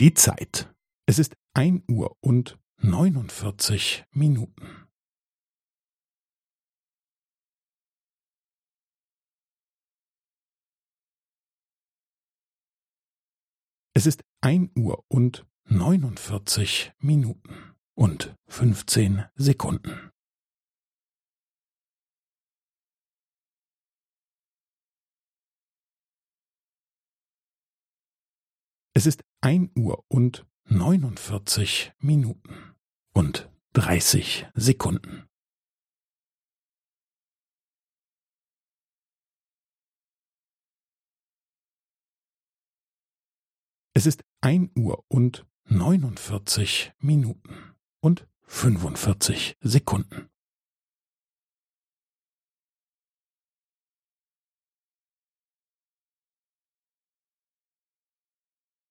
Die Zeit. Es ist ein Uhr und neunundvierzig Minuten. Es ist ein Uhr und neunundvierzig Minuten und fünfzehn Sekunden. Es ist ein Uhr und neunundvierzig Minuten und dreißig Sekunden. Es ist ein Uhr und neunundvierzig Minuten und fünfundvierzig Sekunden.